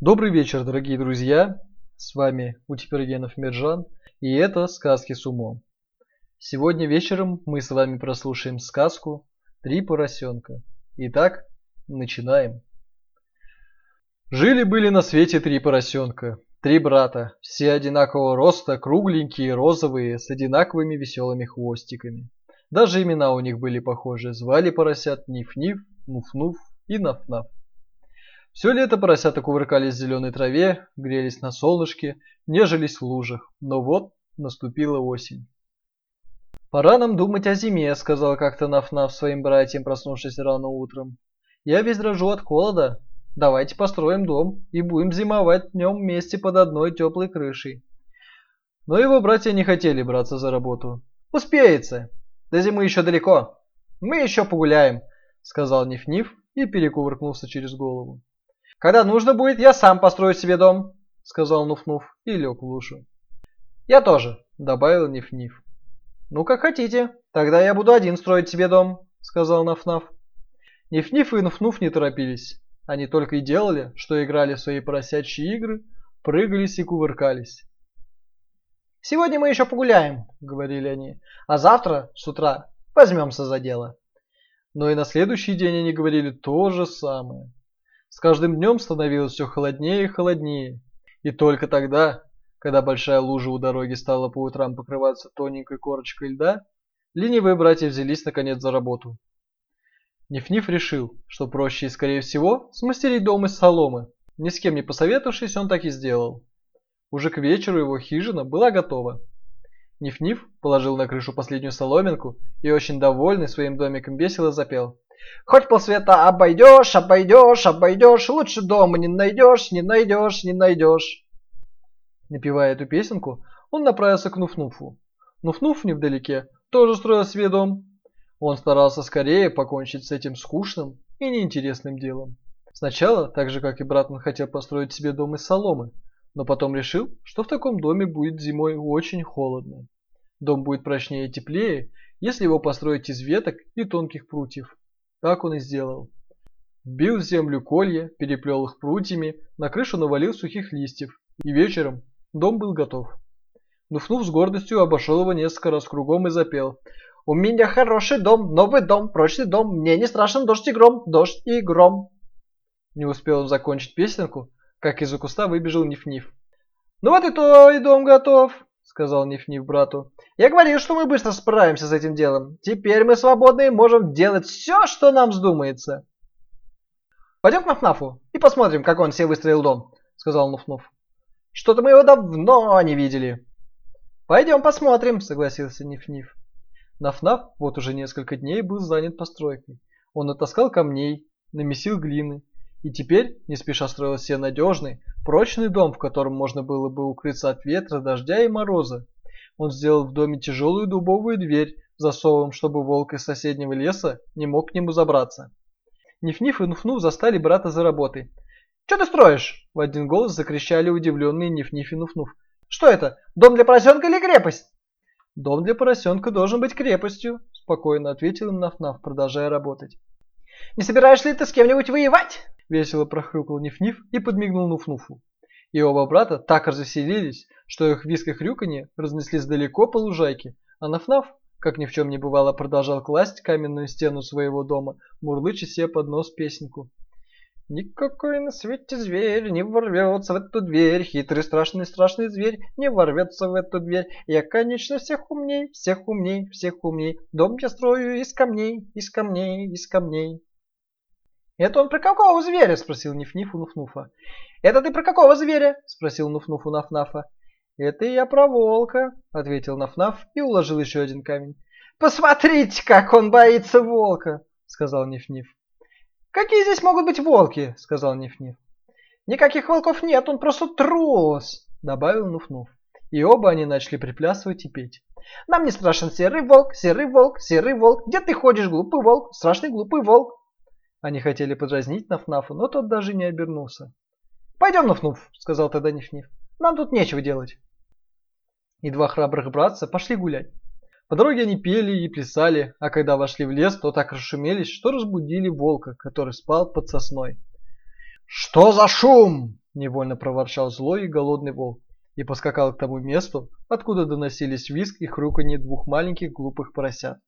Добрый вечер, дорогие друзья! С вами Утипергенов Миржан, и это «Сказки с умом». Сегодня вечером мы с вами прослушаем сказку «Три поросенка». Итак, начинаем. Жили-были на свете три поросенка, три брата, все одинакового роста, кругленькие, розовые, с одинаковыми веселыми хвостиками. Даже имена у них были похожи, звали поросят Ниф-Ниф, Нуф-Нуф и Наф-Наф. Все лето поросята кувыркались в зеленой траве, грелись на солнышке, нежились в лужах. Но вот наступила осень. «Пора нам думать о зиме», — сказал как-то Наф-Наф своим братьям, проснувшись рано утром. «Я весь дрожу от холода. Давайте построим дом и будем зимовать в нем вместе под одной теплой крышей». Но его братья не хотели браться за работу. «Успеется. До зимы еще далеко. Мы еще погуляем», — сказал Ниф-Ниф и перекувыркнулся через голову. Когда нужно будет, я сам построю себе дом, сказал Нуф-Нуф и лег в лужу. Я тоже, добавил Ниф-Ниф. Ну как хотите, тогда я буду один строить себе дом, сказал Наф-Наф. Ниф-Ниф и Нуф-Нуф не торопились. Они только и делали, что играли в свои поросячьи игры, прыгались и кувыркались. «Сегодня мы еще погуляем», — говорили они, — «а завтра с утра возьмемся за дело». Но и на следующий день они говорили то же самое. С каждым днем становилось все холоднее и холоднее. И только тогда, когда большая лужа у дороги стала по утрам покрываться тоненькой корочкой льда, ленивые братья взялись наконец за работу. Ниф-Ниф решил, что проще и скорее всего смастерить дом из соломы. Ни с кем не посоветовавшись, он так и сделал. Уже к вечеру его хижина была готова. Ниф-Ниф положил на крышу последнюю соломинку и очень довольный своим домиком весело запел. Хоть полсвета обойдешь, обойдешь, обойдешь, лучше дома не найдешь, не найдешь, не найдешь. Напевая эту песенку, он направился к Нуфнуфу. Нуфнуф невдалеке тоже строил себе дом. Он старался скорее покончить с этим скучным и неинтересным делом. Сначала, так же как и брат, он хотел построить себе дом из соломы, но потом решил, что в таком доме будет зимой очень холодно. Дом будет прочнее и теплее, если его построить из веток и тонких прутьев. Так он и сделал. Бил в землю колья, переплел их прутьями, на крышу навалил сухих листьев, и вечером дом был готов. Нуфнув с гордостью обошел его несколько раз кругом и запел. «У меня хороший дом, новый дом, прочный дом, мне не страшен дождь и гром, дождь и гром». Не успел он закончить песенку, как из-за куста выбежал Ниф-Ниф. «Ну вот и твой дом готов», — сказал Ниф-Ниф брату. Я говорил, что мы быстро справимся с этим делом. Теперь мы свободны и можем делать все, что нам вздумается. Пойдем к Нафнафу и посмотрим, как он себе выстроил дом, сказал Нуфнуф. Что-то мы его давно не видели. Пойдем посмотрим, согласился Ниф-Ниф. Нафнаф вот уже несколько дней был занят постройкой. Он натаскал камней, намесил глины и теперь не спеша строил себе надежный, прочный дом, в котором можно было бы укрыться от ветра, дождя и мороза. Он сделал в доме тяжелую дубовую дверь засовом, чтобы волк из соседнего леса не мог к нему забраться. Ниф-Ниф и Нуф-Нуф застали брата за работой. «Что ты строишь?» – в один голос закричали удивленные Ниф-Ниф и Нуф-Нуф. «Что это? Дом для поросенка или крепость?» «Дом для поросенка должен быть крепостью», – спокойно ответил им Наф-Наф, продолжая работать. «Не собираешься ли ты с кем-нибудь воевать?» – весело прохрюкал Ниф-Ниф и подмигнул Нуф-Нуфу. И оба брата так развеселились, что их виск и хрюканье разнеслись далеко по лужайке, а Нафнаф, как ни в чем не бывало, продолжал класть каменную стену своего дома, мурлыча себе под нос песенку. Никакой на свете зверь не ворвется в эту дверь, хитрый страшный страшный зверь не ворвется в эту дверь. Я, конечно, всех умней, всех умней, всех умней, дом я строю из камней, из камней, из камней. «Это он про какого зверя?» – спросил Ниф-Ниф у Нуф-Нуфа. «Это ты про какого зверя?» – спросил Нуф-Нуф у Наф-Нафа. «Это я про волка», – ответил Наф-Наф и уложил еще один камень. «Посмотрите, как он боится волка!» – сказал Ниф-Ниф. «Какие здесь могут быть волки?» – сказал Ниф-Ниф. «Никаких волков нет, он просто трус!» – добавил Нуф-Нуф. И оба они начали приплясывать и петь. «Нам не страшен серый волк, серый волк, серый волк, где ты ходишь, глупый волк, страшный глупый волк?» Они хотели подразнить Нафнафа, но тот даже не обернулся. «Пойдем, Нафнуф», — сказал тогда Ниф-Ниф. «Нам тут нечего делать». И два храбрых братца пошли гулять. По дороге они пели и плясали, а когда вошли в лес, то так расшумелись, что разбудили волка, который спал под сосной. «Что за шум?» – Невольно проворчал злой и голодный волк и поскакал к тому месту, откуда доносились визг и хрюканье двух маленьких глупых поросят.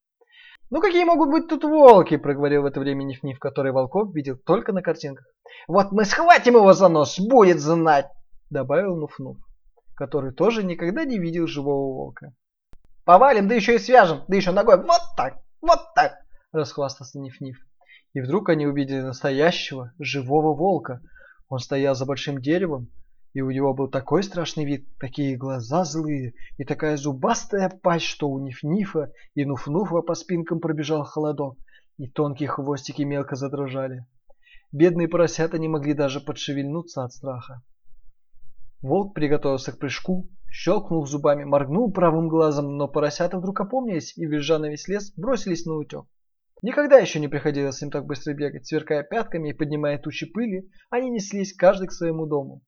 «Ну какие могут быть тут волки?» – проговорил в это время Ниф-Ниф, который волков видел только на картинках. «Вот мы схватим его за нос, будет знать!» – добавил Нуф-Нуф, который тоже никогда не видел живого волка. «Повалим, да еще и свяжем, да еще ногой, вот так, вот так!» – расхвастался Ниф-Ниф. И вдруг они увидели настоящего, живого волка. Он стоял за большим деревом, и у него был такой страшный вид, такие глаза злые и такая зубастая пасть, что у Ниф-Нифа и Нуф-Нуфа по спинкам пробежал холодок, и тонкие хвостики мелко задрожали. Бедные поросята не могли даже подшевельнуться от страха. Волк приготовился к прыжку, щелкнул зубами, моргнул правым глазом, но поросята вдруг опомнились и, визжа на весь лес, бросились на утек. Никогда еще не приходилось им так быстро бегать, сверкая пятками и поднимая тучи пыли, они неслись каждый к своему дому.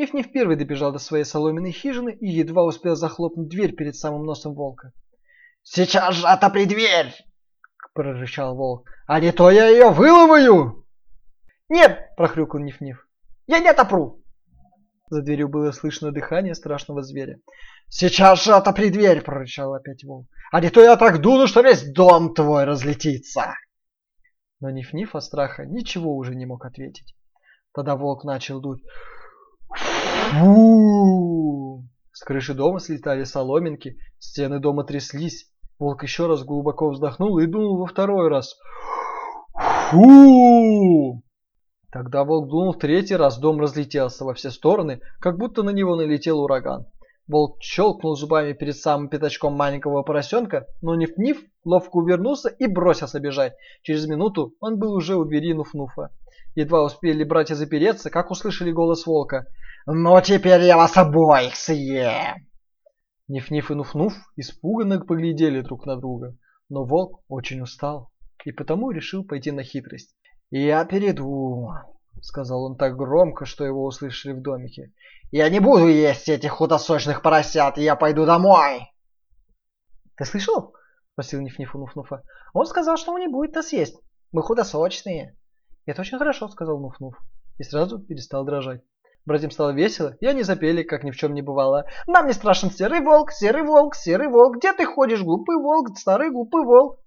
Ив не впервые добежал до своей соломенной хижины и едва успел захлопнуть дверь перед самым носом волка. «Сейчас же отопри дверь!» – прорычал волк. «А не то я ее выловаю!» «Нет!» – прохрюкал Ниф-Ниф. «Я не отопру!» За дверью было слышно дыхание страшного зверя. «Сейчас же отопри дверь!» – прорычал опять волк. «А не то я так дуну, что весь дом твой разлетится!» Но Ниф-Ниф от страха ничего уже не мог ответить. Тогда волк начал дуть. Фу! С крыши дома слетали соломинки, стены дома тряслись. Волк еще раз глубоко вздохнул и дунул во второй раз. Фу! Тогда волк дунул в третий раз, дом разлетелся во все стороны, как будто на него налетел ураган. Волк щелкнул зубами перед самым пятачком маленького поросенка, но Ниф-Ниф ловко увернулся и бросился бежать. Через минуту он был уже у двери Нуф-Нуфа. Едва успели братья запереться, как услышали голос волка. «Ну теперь я вас обоих съем!» Ниф-Ниф и Нуф-Нуф испуганно поглядели друг на друга, но волк очень устал и потому решил пойти на хитрость. «Я перейду», — сказал он так громко, что его услышали в домике. «Я не буду есть этих худосочных поросят, я пойду домой!» «Ты слышал?» — спросил Ниф-Ниф у. «Он сказал, что он не будет-то съесть. Мы худосочные». «Это очень хорошо», — сказал Нуф-Нуф и сразу перестал дрожать. Братьям стало весело, и они запели, как ни в чем не бывало. «Нам не страшен серый волк, серый волк, серый волк, где ты ходишь, глупый волк, старый глупый волк?»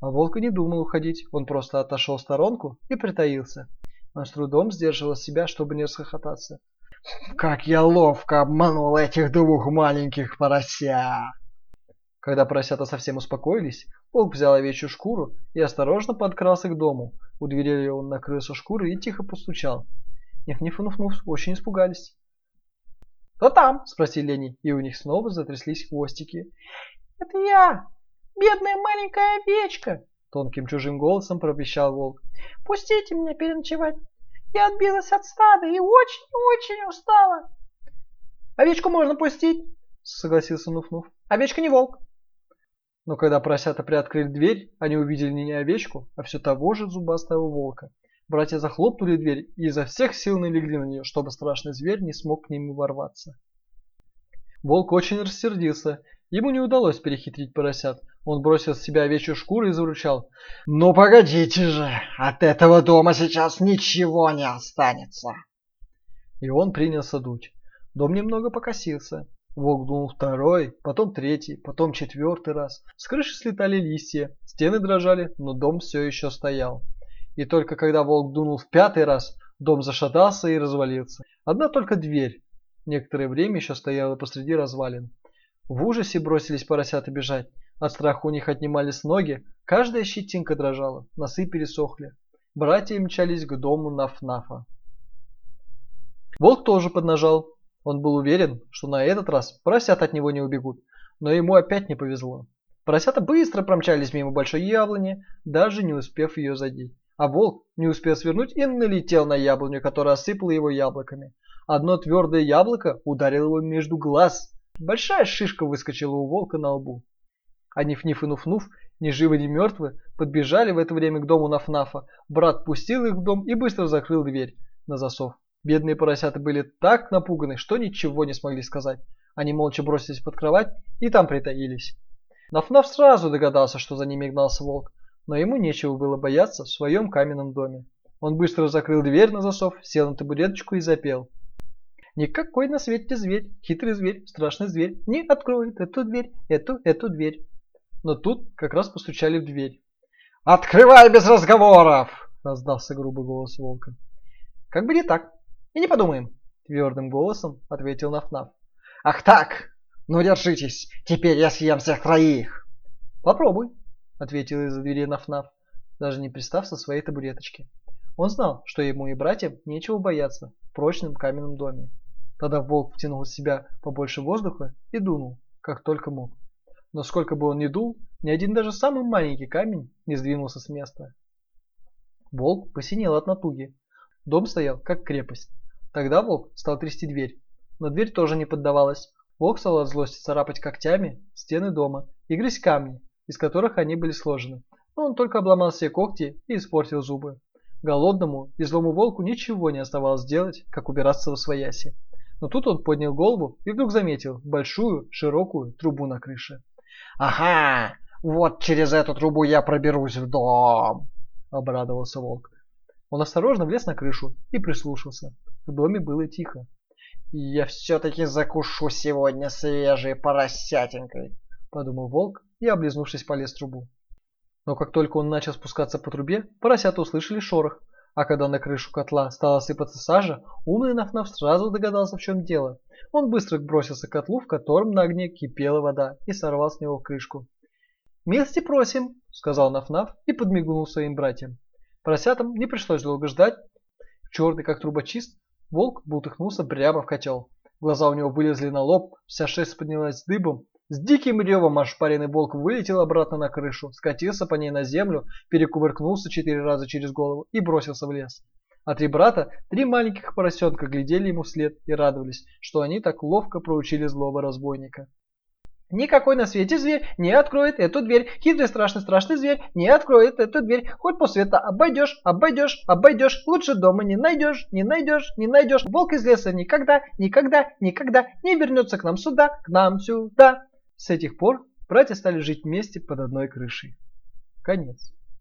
А волк и не думал уходить, он просто отошел в сторонку и притаился. Он с трудом сдерживал себя, чтобы не расхохотаться. «Как я ловко обманул этих двух маленьких поросят!» Когда поросята совсем успокоились, волк взял овечью шкуру и осторожно подкрался к дому. У двери он накрыл шкуры и тихо постучал. Ниф-Ниф и Нуф-Нуф очень испугались. «Кто там?» – спросили они, и у них снова затряслись хвостики. «Это я, бедная маленькая овечка!» – тонким чужим голосом пропищал волк. «Пустите меня переночевать. Я отбилась от стада и очень-очень устала». «Овечку можно пустить», – согласился Нуф-Нуф. «Овечка не волк». Но когда поросята приоткрыли дверь, они увидели не овечку, а все того же зубастого волка. Братья захлопнули дверь и изо всех сил налегли на нее, чтобы страшный зверь не смог к ним ворваться. Волк очень рассердился. Ему не удалось перехитрить поросят. Он бросил с себя овечью шкуру и заручал. «Ну погодите же! От этого дома сейчас ничего не останется!» И он принялся дуть. Дом немного покосился. Волк дунул второй, потом третий, потом четвертый раз. С крыши слетали листья, стены дрожали, но дом все еще стоял. И только когда волк дунул в пятый раз, дом зашатался и развалился. Одна только дверь некоторое время еще стояла посреди развалин. В ужасе бросились поросята бежать. От страха у них отнимались ноги, каждая щетинка дрожала, носы пересохли. Братья мчались к дому Наф-Нафа. Волк тоже поднажал. Он был уверен, что на этот раз поросята от него не убегут, но ему опять не повезло. Поросята быстро промчались мимо большой яблони, даже не успев ее задеть а волк не успел свернуть и налетел на яблоню, которая осыпала его яблоками. Одно твердое яблоко ударило его между глаз. Большая шишка выскочила у волка на лбу. А Ниф-Ниф и Нуф-Нуф, ни живы, ни мертвы, подбежали в это время к дому Наф-Нафа. Брат пустил их в дом и быстро закрыл дверь на засов. Бедные поросята были так напуганы, что ничего не смогли сказать. Они молча бросились под кровать и там притаились. Наф-Наф сразу догадался, что за ними гнался волк но ему нечего было бояться в своем каменном доме. Он быстро закрыл дверь на засов, сел на табуреточку и запел. Никакой на свете зверь, хитрый зверь, страшный зверь, не откроет эту дверь, эту, эту дверь. Но тут как раз постучали в дверь. «Открывай без разговоров!» – раздался грубый голос волка. «Как бы не так. И не подумаем!» – твердым голосом ответил Нафнаф. «Ах так! Ну держитесь, теперь я съем всех троих!» «Попробуй!» – ответил из-за двери Нафнаф, даже не пристав со своей табуреточки. Он знал, что ему и братьям нечего бояться в прочном каменном доме. Тогда волк втянул в себя побольше воздуха и дунул, как только мог. Но сколько бы он ни дул, ни один даже самый маленький камень не сдвинулся с места. Волк посинел от натуги. Дом стоял, как крепость. Тогда волк стал трясти дверь. Но дверь тоже не поддавалась. Волк стал от злости царапать когтями стены дома и грызть камни, из которых они были сложены. Но он только обломал все когти и испортил зубы. Голодному и злому волку ничего не оставалось делать, как убираться во свояси. Но тут он поднял голову и вдруг заметил большую, широкую трубу на крыше. «Ага, вот через эту трубу я проберусь в дом!» – обрадовался волк. Он осторожно влез на крышу и прислушался. В доме было тихо. «Я все-таки закушу сегодня свежей поросятинкой», – подумал волк и, облизнувшись, полез в трубу. Но как только он начал спускаться по трубе, поросята услышали шорох, а когда на крышу котла стала сыпаться сажа, умный Нафнаф сразу догадался, в чем дело. Он быстро бросился к котлу, в котором на огне кипела вода, и сорвал с него крышку. «Милости просим!» – сказал Нафнаф и подмигнул своим братьям. Поросятам не пришлось долго ждать. Черный, как трубочист, волк бултыхнулся прямо в котел. Глаза у него вылезли на лоб, вся шесть поднялась дыбом, с диким ревом ошпаренный волк вылетел обратно на крышу, скатился по ней на землю, перекувыркнулся четыре раза через голову и бросился в лес. А три брата, три маленьких поросенка глядели ему вслед и радовались, что они так ловко проучили злого разбойника. Никакой на свете зверь не откроет эту дверь. Хитрый страшный страшный зверь не откроет эту дверь. Хоть по света обойдешь, обойдешь, обойдешь. Лучше дома не найдешь, не найдешь, не найдешь. Волк из леса никогда, никогда, никогда не вернется к нам сюда, к нам сюда. С этих пор братья стали жить вместе под одной крышей. Конец.